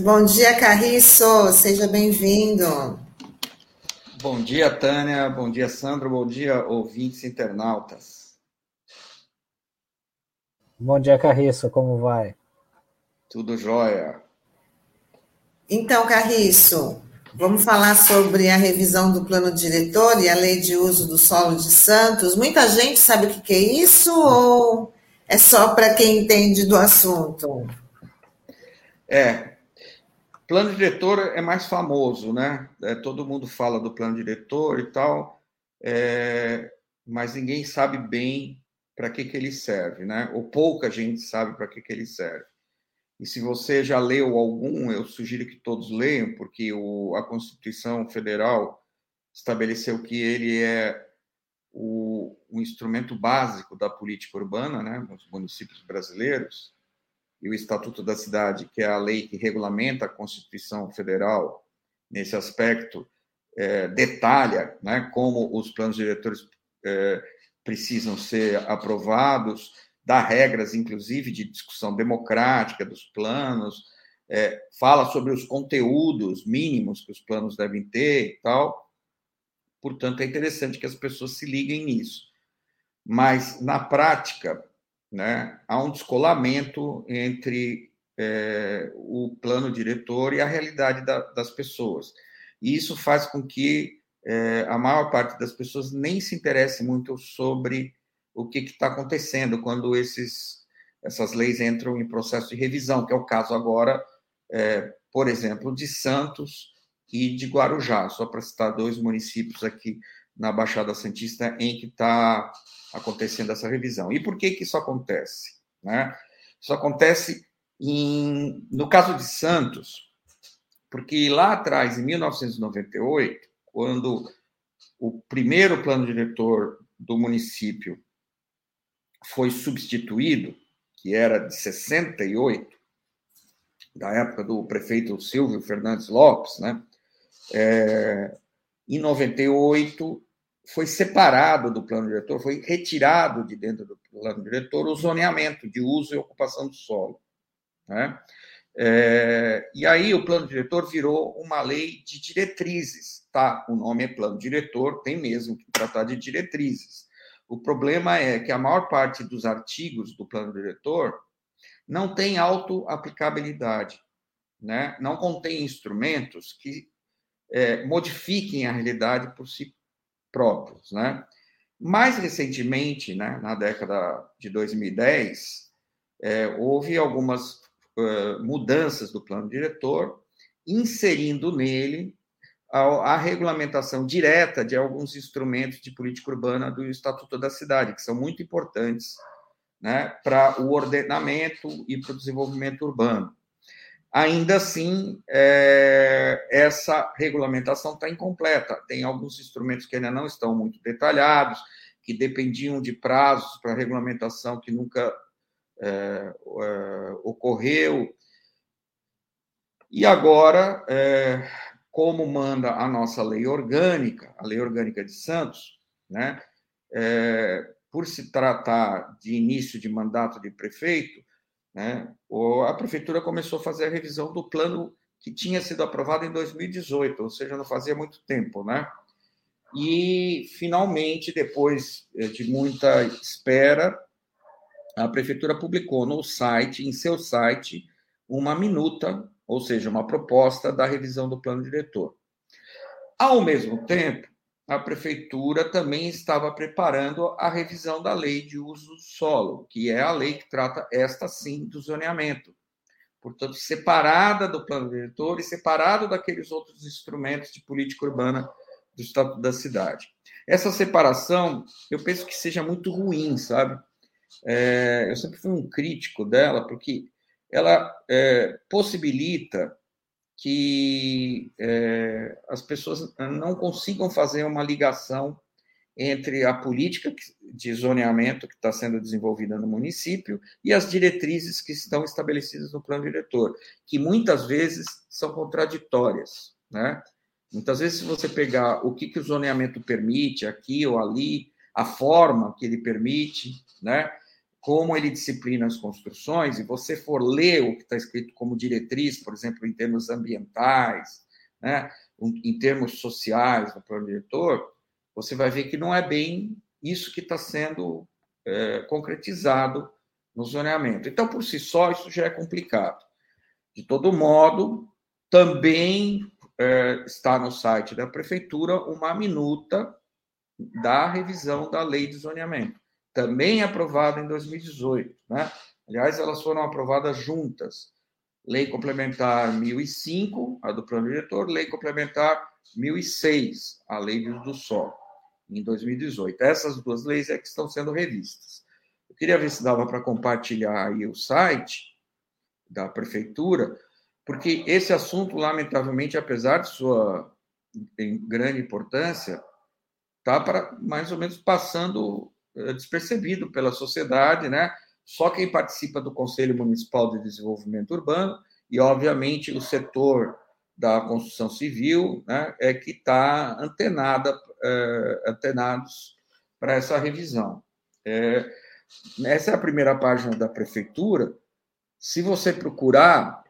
Muito bom dia, Carriço. Seja bem-vindo. Bom dia, Tânia. Bom dia, Sandro. Bom dia, ouvintes internautas. Bom dia, Carriço. Como vai? Tudo jóia. Então, Carriço, vamos falar sobre a revisão do plano diretor e a lei de uso do solo de Santos. Muita gente sabe o que é isso ou é só para quem entende do assunto? É, plano diretor é mais famoso, né? É, todo mundo fala do plano diretor e tal, é, mas ninguém sabe bem para que, que ele serve, né? Ou pouca gente sabe para que, que ele serve. E se você já leu algum, eu sugiro que todos leiam, porque o, a Constituição Federal estabeleceu que ele é o, o instrumento básico da política urbana, né, nos municípios brasileiros, e o Estatuto da Cidade, que é a lei que regulamenta a Constituição Federal nesse aspecto, é, detalha né, como os planos diretores é, precisam ser aprovados, dá regras, inclusive, de discussão democrática dos planos, é, fala sobre os conteúdos mínimos que os planos devem ter e tal. Portanto, é interessante que as pessoas se liguem nisso. Mas, na prática, né, há um descolamento entre é, o plano diretor e a realidade da, das pessoas. E isso faz com que é, a maior parte das pessoas nem se interesse muito sobre o que está acontecendo quando esses, essas leis entram em processo de revisão, que é o caso agora, é, por exemplo, de Santos e de Guarujá, só para citar dois municípios aqui na Baixada Santista em que está acontecendo essa revisão. E por que, que isso acontece? Né? Isso acontece em, no caso de Santos, porque lá atrás, em 1998, quando o primeiro plano diretor do município foi substituído, que era de 68, da época do prefeito Silvio Fernandes Lopes, né? É, em 98 foi separado do plano diretor, foi retirado de dentro do plano diretor o zoneamento de uso e ocupação do solo. Né? É, e aí o plano diretor virou uma lei de diretrizes, tá? O nome é plano diretor, tem mesmo que tratar de diretrizes. O problema é que a maior parte dos artigos do plano diretor não tem auto-aplicabilidade, né? não contém instrumentos que é, modifiquem a realidade por si próprios. Né? Mais recentemente, né, na década de 2010, é, houve algumas uh, mudanças do plano diretor, inserindo nele a, a, regulamentação direta de alguns instrumentos de política urbana do Estatuto da Cidade, que são muito importantes né, para o ordenamento e para o desenvolvimento urbano. Ainda assim, é, essa regulamentação está incompleta. Tem alguns instrumentos que ainda não estão muito detalhados, que dependiam de prazos para regulamentação que nunca é, é, ocorreu. E agora, é, como manda a nossa lei orgânica, a lei orgânica de Santos, né, é, por se tratar de início de mandato de prefeito, né, a prefeitura começou a fazer a revisão do plano que tinha sido aprovado em 2018, ou seja, não fazia muito tempo, né? E finalmente, depois eh, de muita espera, a prefeitura publicou no site, em seu site, uma minuta, ou seja, uma proposta da revisão do plano diretor. Ao mesmo tempo, a prefeitura também estava preparando a revisão da lei de uso do solo, que é a lei que trata esta sim do zoneamento. Portanto, separada do plano diretor e separado daqueles outros instrumentos de política urbana do Estatuto da Cidade. Essa separação, eu penso que seja muito ruim, sabe? É, eu sempre fui um crítico dela, porque ela é, possibilita que é, as pessoas não consigam fazer uma ligação entre a política de zoneamento que está sendo desenvolvida no município e as diretrizes que estão estabelecidas no plano diretor, que muitas vezes são contraditórias, né? Muitas vezes, se você pegar o que, que o zoneamento permite aqui ou ali, a forma que ele permite, né? Como ele disciplina as construções, e você for ler o que está escrito como diretriz, por exemplo, em termos ambientais, né, em termos sociais no plano diretor, você vai ver que não é bem isso que está sendo é, concretizado no zoneamento. Então, por si só, isso já é complicado. De todo modo, também é, está no site da prefeitura uma minuta da revisão da lei de zoneamento também aprovada em 2018. Né? Aliás, elas foram aprovadas juntas. Lei Complementar 1005, a do Plano Diretor, Lei Complementar 1006, a Lei do Solo, em 2018. Essas duas leis é que estão sendo revistas. Eu queria ver se dava para compartilhar aí o site da Prefeitura, porque esse assunto, lamentavelmente, apesar de sua grande importância, está para mais ou menos passando despercebido pela sociedade, né? Só quem participa do Conselho Municipal de Desenvolvimento Urbano e, obviamente, o setor da construção civil, né, é que está antenada, é, antenados para essa revisão. É, essa é a primeira página da prefeitura. Se você procurar,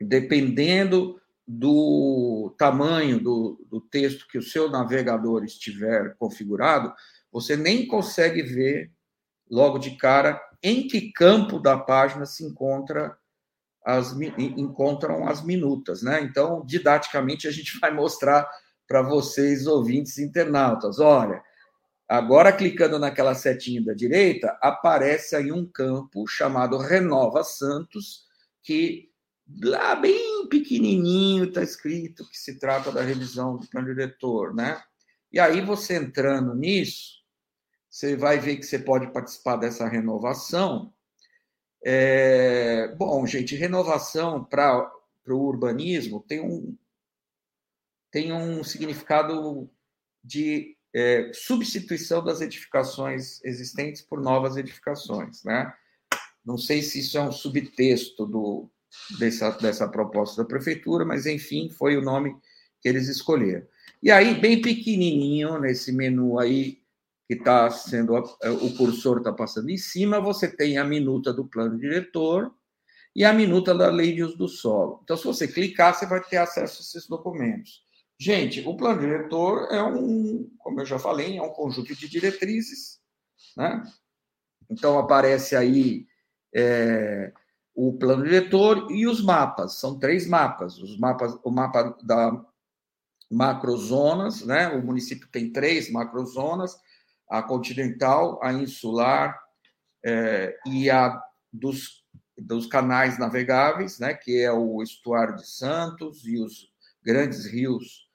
dependendo do tamanho do, do texto que o seu navegador estiver configurado, você nem consegue ver logo de cara em que campo da página se encontra as, encontram as minutas, né? Então, didaticamente, a gente vai mostrar para vocês, ouvintes internautas. Olha, agora clicando naquela setinha da direita, aparece aí um campo chamado Renova Santos, que lá bem pequenininho está escrito que se trata da revisão do plano diretor, né? E aí você entrando nisso, você vai ver que você pode participar dessa renovação. É, bom, gente, renovação para o urbanismo tem um, tem um significado de é, substituição das edificações existentes por novas edificações. Né? Não sei se isso é um subtexto do, dessa, dessa proposta da prefeitura, mas, enfim, foi o nome que eles escolheram. E aí, bem pequenininho, nesse menu aí, que está sendo é, o cursor está passando em cima, você tem a minuta do plano diretor e a minuta da lei de uso do solo. Então, se você clicar, você vai ter acesso a esses documentos. Gente, o plano diretor é um, como eu já falei, é um conjunto de diretrizes, né? Então aparece aí é, o plano diretor e os mapas. São três mapas. Os mapas, o mapa da macrozonas, né? O município tem três macrozonas a continental, a insular é, e a dos, dos canais navegáveis, né, que é o estuário de Santos e os grandes rios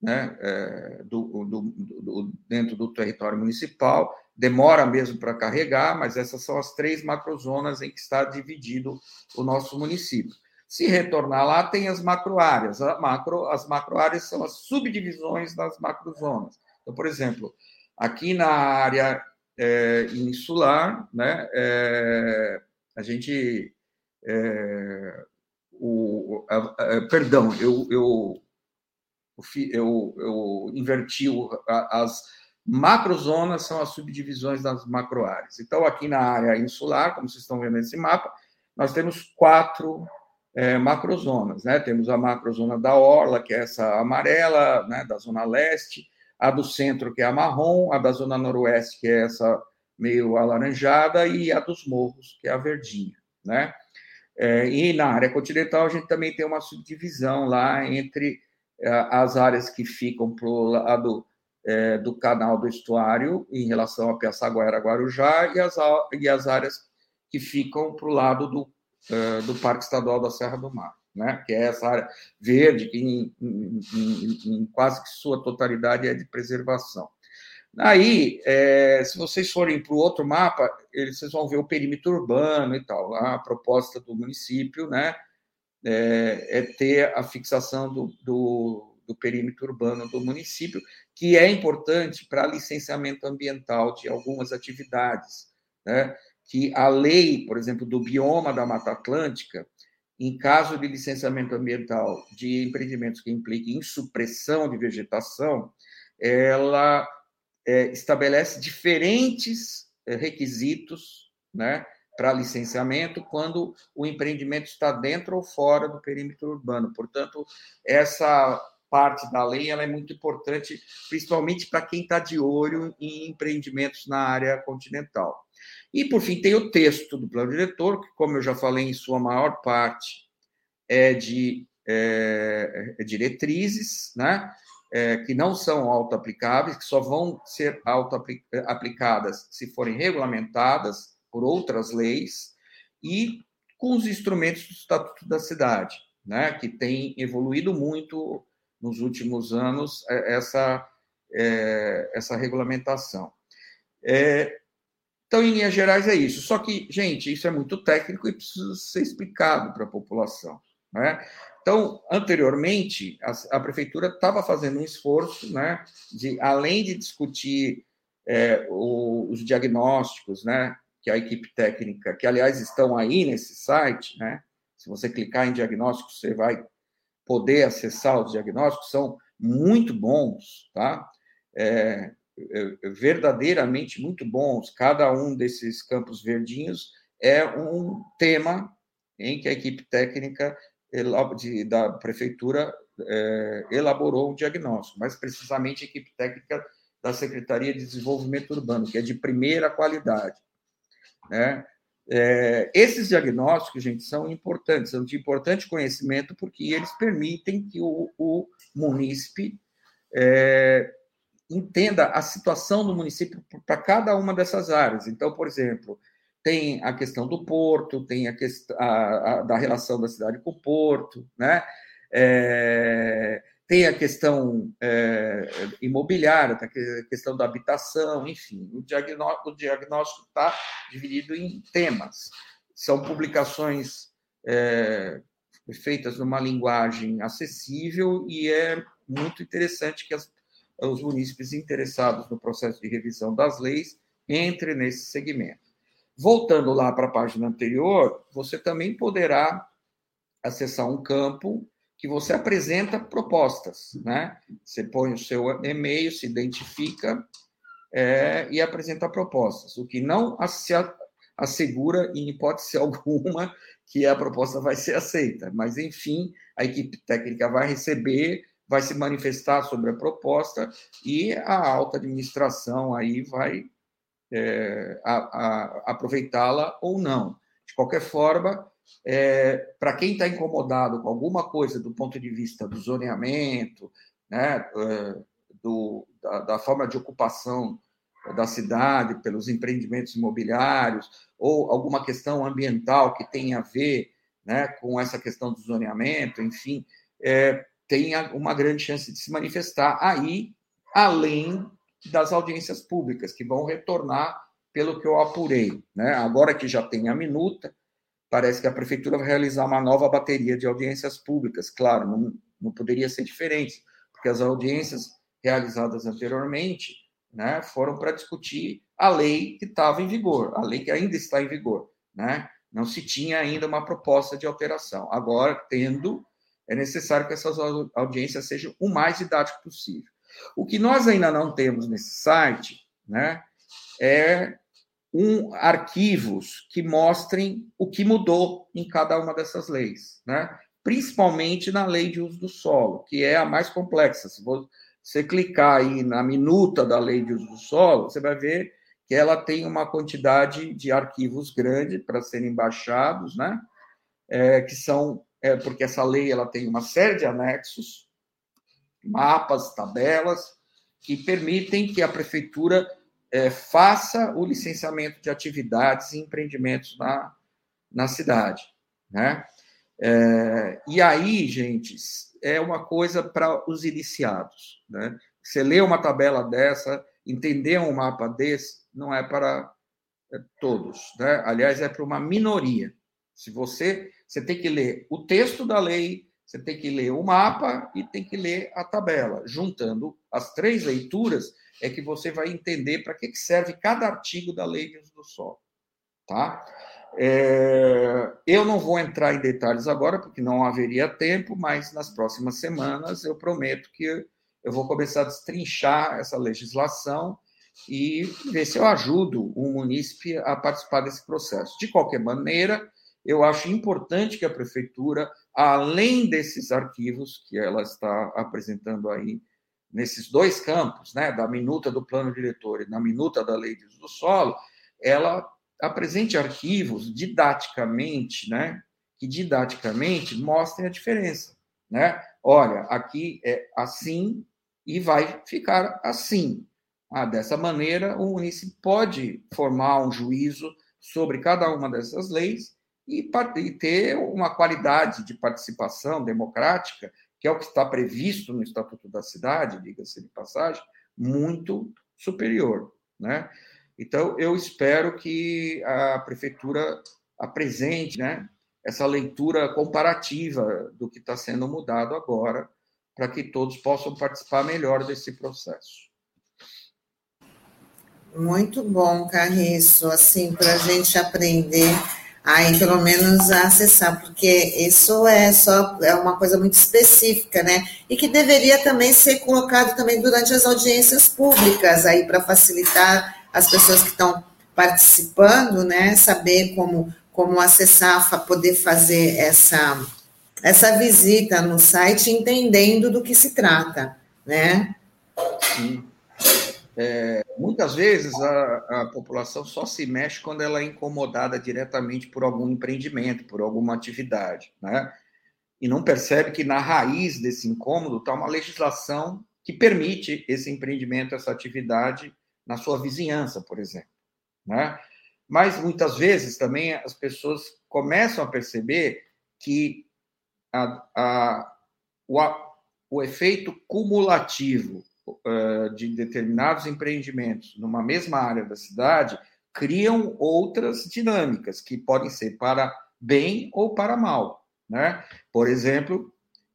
né, é, do, do, do, dentro do território municipal. Demora mesmo para carregar, mas essas são as três macrozonas em que está dividido o nosso município. Se retornar lá, tem as macroáreas. macro, as macroáreas são as subdivisões das macrozonas. Então, por exemplo, Aqui na área é, insular, né, é, a gente. É, o, a, a, perdão, eu, eu, eu, eu inverti o, a, as macrozonas são as subdivisões das macroáreas. Então, aqui na área insular, como vocês estão vendo nesse mapa, nós temos quatro é, macrozonas. Né? Temos a macrozona da Orla, que é essa amarela, né, da Zona Leste, a do centro, que é a marrom, a da zona noroeste, que é essa meio alaranjada, e a dos morros, que é a verdinha, né? É, e na área continental a gente também tem uma subdivisão lá entre é, as áreas que ficam para o lado é, do canal do estuário em relação a Piaçaguera, Guarujá e as, e as áreas que ficam para o lado do, é, do Parque Estadual da Serra do Mar né? que é essa área verde, que em, em, em, em quase que sua totalidade é de preservação. Aí, é, se vocês forem para o outro mapa, vocês vão ver o perímetro urbano e tal. A proposta do município né, é, é ter a fixação do, do, do, perímetro urbano do município, que é importante para licenciamento ambiental de algumas atividades. Né, que a lei, por exemplo, do bioma da Mata Atlântica, em caso de licenciamento ambiental de empreendimentos que impliquem em supressão de vegetação, ela é, estabelece diferentes é, requisitos né, para licenciamento quando o empreendimento está dentro ou fora do perímetro urbano. Portanto, essa parte da lei ela é muito importante, principalmente para quem está de olho em empreendimentos na área continental. E, por fim, tem o texto do plano diretor, que, como eu já falei, em sua maior parte é de é, é diretrizes, né? É, que não são auto-aplicáveis, que só vão ser auto-aplicadas se forem regulamentadas por outras leis e com os instrumentos do Estatuto da Cidade, né? que tem evoluído muito nos últimos anos é, essa, é, essa regulamentação. É, então, em linhas gerais, é isso. Só que, gente, isso é muito técnico e precisa ser explicado para a população. Né? Então, anteriormente, a, a prefeitura estava fazendo um esforço, né, de além de discutir é, o, os diagnósticos, né, que a equipe técnica, que aliás estão aí nesse site, né, se você clicar em diagnósticos, você vai poder acessar os diagnósticos, são muito bons, tá? É, verdadeiramente muito bons. Cada um desses campos verdinhos é um tema em que a equipe técnica da prefeitura é, elaborou um diagnóstico, mais precisamente a equipe técnica da Secretaria de Desenvolvimento Urbano, que é de primeira qualidade. Né? É, esses diagnósticos, gente, são importantes, são de importante conhecimento, porque eles permitem que o, o munícipe é, entenda a situação do município para cada uma dessas áreas. Então, por exemplo, tem a questão do porto, tem a questão a, a, da relação da cidade com o porto, né? É, tem a questão é, imobiliária, tem a questão da habitação, enfim. O diagnóstico está dividido em temas. São publicações é, feitas numa linguagem acessível e é muito interessante que as, os munícipes interessados no processo de revisão das leis entrem nesse segmento. Voltando lá para a página anterior, você também poderá acessar um campo que você apresenta propostas, né? Você põe o seu e-mail, se identifica é, e apresenta propostas, o que não se assegura, em hipótese alguma, que a proposta vai ser aceita. Mas, enfim, a equipe técnica vai receber, vai se manifestar sobre a proposta e a alta administração aí vai é, aproveitá-la ou não. De qualquer forma, é, para quem está incomodado com alguma coisa do ponto de vista do zoneamento, né, é, do, da, da, forma de ocupação da cidade pelos empreendimentos imobiliários, ou alguma questão ambiental que tenha a ver né, com essa questão do zoneamento, enfim, é, tem uma grande chance de se manifestar aí, além das audiências públicas, que vão retornar pelo que eu apurei. Né? Agora que já tem a minuta, parece que a prefeitura vai realizar uma nova bateria de audiências públicas. Claro, não, não poderia ser diferente, porque as audiências realizadas anteriormente né, foram para discutir a lei que estava em vigor, a lei que ainda está em vigor. Né? Não se tinha ainda uma proposta de alteração. Agora, tendo, é necessário que essas audiências sejam o mais didático possível. O que nós ainda não temos nesse site né, é um, arquivos que mostrem o que mudou em cada uma dessas leis, né? principalmente na lei de uso do solo, que é a mais complexa. Se você clicar aí na minuta da lei de uso do solo, você vai ver que ela tem uma quantidade de arquivos grande para serem baixados, né? É, que são é, porque essa lei ela tem uma série de anexos mapas, tabelas, que permitem que a prefeitura é, faça o licenciamento de atividades e empreendimentos na, na cidade. Né? É, e aí, gente, é uma coisa para os iniciados. Né? Você lê uma tabela dessa, entender um mapa desse, não é para é, todos. Né? Aliás, é para uma minoria. Se você, você tem que ler o texto da lei, você tem que ler o mapa e tem que ler a tabela. Juntando as três leituras, é que você vai entender para que serve cada artigo da lei de uso do solo. Tá? É, eu não vou entrar em detalhes agora, porque não haveria tempo, mas nas próximas semanas eu prometo que eu vou começar a destrinchar essa legislação e ver se eu ajudo o munícipe a participar desse processo. De qualquer maneira, eu acho importante que a prefeitura, além desses arquivos que ela está apresentando aí nesses dois campos, né, da minuta do plano diretor e da minuta da lei de uso do solo, ela apresente arquivos didaticamente, né, que didaticamente mostrem a diferença, né? Olha, aqui é assim e vai ficar assim. Ah, dessa maneira, o município pode formar um juízo sobre cada uma dessas leis e, e ter uma qualidade de participação democrática, que é o que está previsto no Estatuto da Cidade, diga-se de passagem, muito superior, né? Então, eu espero que a prefeitura apresente né, essa leitura comparativa do que está sendo mudado agora, para que todos possam participar melhor desse processo. Muito bom, Carriço, assim, para a gente aprender aí pelo menos acessar, porque isso é só é uma coisa muito específica, né? E que deveria também ser colocado também durante as audiências públicas aí para facilitar as pessoas que estão participando, né, saber como, como acessar, poder fazer essa, essa visita no site, entendendo do que se trata, né? Sim. É, muitas vezes a, a, população só se mexe quando ela é incomodada diretamente por algum empreendimento, por alguma atividade, né? E não percebe que na raiz desse incômodo está uma legislação que permite esse empreendimento, essa atividade na sua vizinhança, por exemplo. Né? Mas muitas vezes também as pessoas começam a perceber que a, a, o, o efeito cumulativo de determinados empreendimentos numa mesma área da cidade criam outras dinâmicas que podem ser para bem ou para mal. Né? Por exemplo,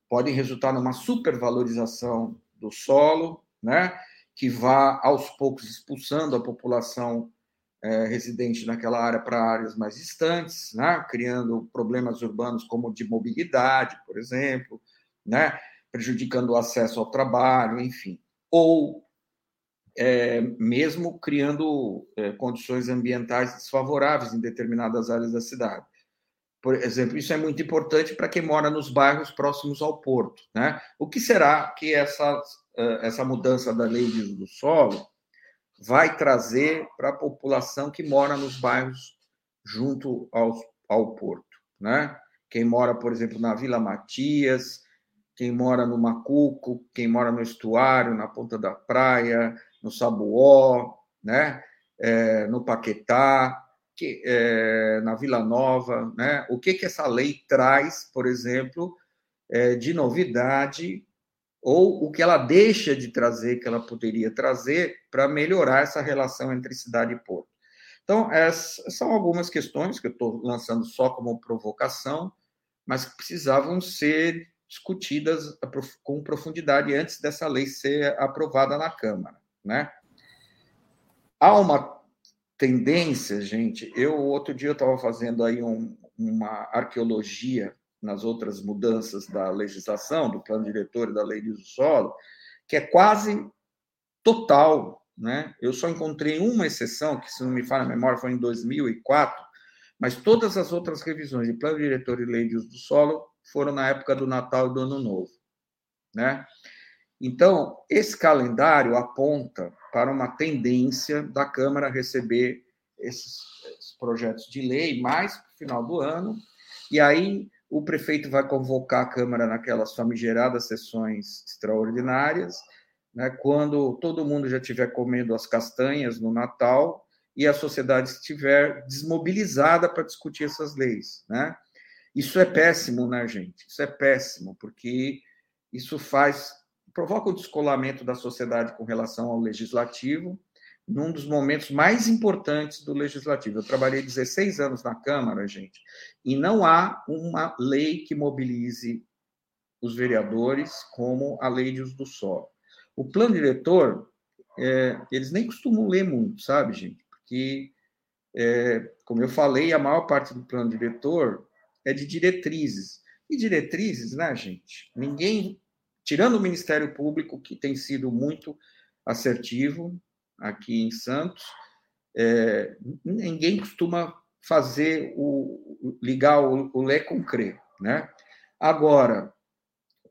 podem resultar numa supervalorização do solo, né? que vá aos poucos expulsando a população é, residente naquela área para áreas mais distantes, né? criando problemas urbanos como de mobilidade, por exemplo, né? prejudicando o acesso ao trabalho, enfim, ou é, mesmo criando é, condições ambientais desfavoráveis em determinadas áreas da cidade. Por exemplo, isso é muito importante para quem mora nos bairros próximos ao porto. Né? O que será que essas essa mudança da lei de uso do solo vai trazer para a população que mora nos bairros junto ao, ao porto, né? Quem mora, por exemplo, na Vila Matias, quem mora no Macuco, quem mora no estuário, na Ponta da Praia, no Sabuó, né? É, no Paquetá, que, é, na Vila Nova, né? O que que essa lei traz, por exemplo, é, de novidade ou o que ela deixa de trazer, que ela poderia trazer, para melhorar essa relação entre cidade e porto. Então, essas são algumas questões que eu estou lançando só como provocação, mas que precisavam ser discutidas com profundidade antes dessa lei ser aprovada na Câmara. Né? Há uma tendência, gente, eu outro dia eu estava fazendo aí um, uma arqueologia nas outras mudanças da legislação, do plano diretor e da lei de uso solo, que é quase total. Né? Eu só encontrei uma exceção, que, se não me falha a memória, foi em 2004, mas todas as outras revisões de plano diretor e lei de uso do solo foram na época do Natal e do Ano Novo. Né? Então, esse calendário aponta para uma tendência da Câmara receber esses, esses projetos de lei mais para o final do ano, e aí o prefeito vai convocar a Câmara naquelas famigeradas sessões extraordinárias, né, quando todo mundo já estiver comendo as castanhas no Natal e a sociedade estiver desmobilizada para discutir essas leis. Né? Isso é péssimo, né, gente? Isso é péssimo, porque isso faz provoca o descolamento da sociedade com relação ao legislativo, num dos momentos mais importantes do legislativo. Eu trabalhei 16 anos na Câmara, gente, e não há uma lei que mobilize os vereadores como a lei de uso do solo. O plano diretor, é, eles nem costumam ler muito, sabe, gente? Porque, é, como eu falei, a maior parte do plano diretor é de diretrizes. E diretrizes, né, gente? Ninguém, tirando o Ministério Público, que tem sido muito assertivo, aqui em Santos, é, ninguém costuma fazer o ligar o, o Lé com CRE, né? Agora,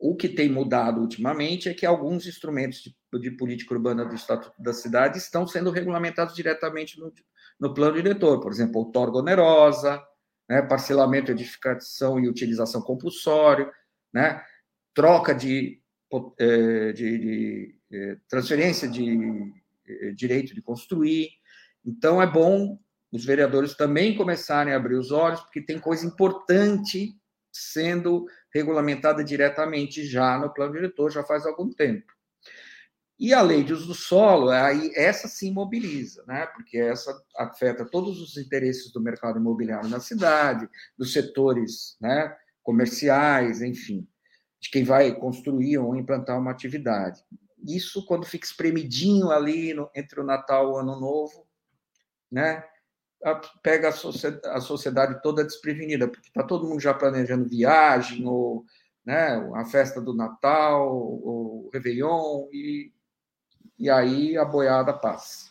o que tem mudado ultimamente é que alguns instrumentos de, de política urbana do Estatuto da Cidade estão sendo regulamentados diretamente no, no plano diretor, por exemplo, outorga onerosa, né, parcelamento, edificação e utilização compulsório, né, troca de, é, de, de, de é, transferência de é, direito de construir. Então, é bom os vereadores também começarem a abrir os olhos, porque tem coisa importante sendo regulamentada diretamente já no plano diretor, já faz algum tempo. E a lei de uso do solo, aí essa sim mobiliza, né? porque essa afeta todos os interesses do mercado imobiliário na cidade, dos setores né, comerciais, enfim, de quem vai construir ou implantar uma atividade. Isso, quando fica espremidinho ali no, entre o Natal e o Ano Novo, né, pega a sociedade, a sociedade toda desprevenida, porque está todo mundo já planejando viagem, ou né, a festa do Natal, o Réveillon, e, e aí a boiada passa.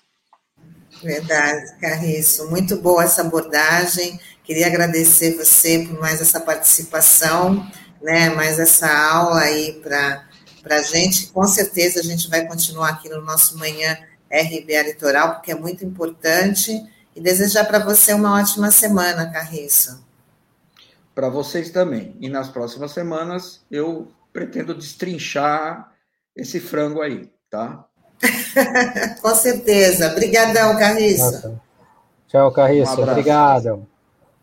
Verdade, Carriço. Muito boa essa abordagem. Queria agradecer você por mais essa participação, né, mais essa aula aí para a gente. Com certeza a gente vai continuar aqui no nosso Manhã RBA Litoral, porque é muito importante e desejar para você uma ótima semana, Carriço. Para vocês também. E nas próximas semanas eu pretendo destrinchar esse frango aí, tá? Com certeza. Obrigadão, Carriço. Nossa. Tchau, Carriço. Um Obrigado.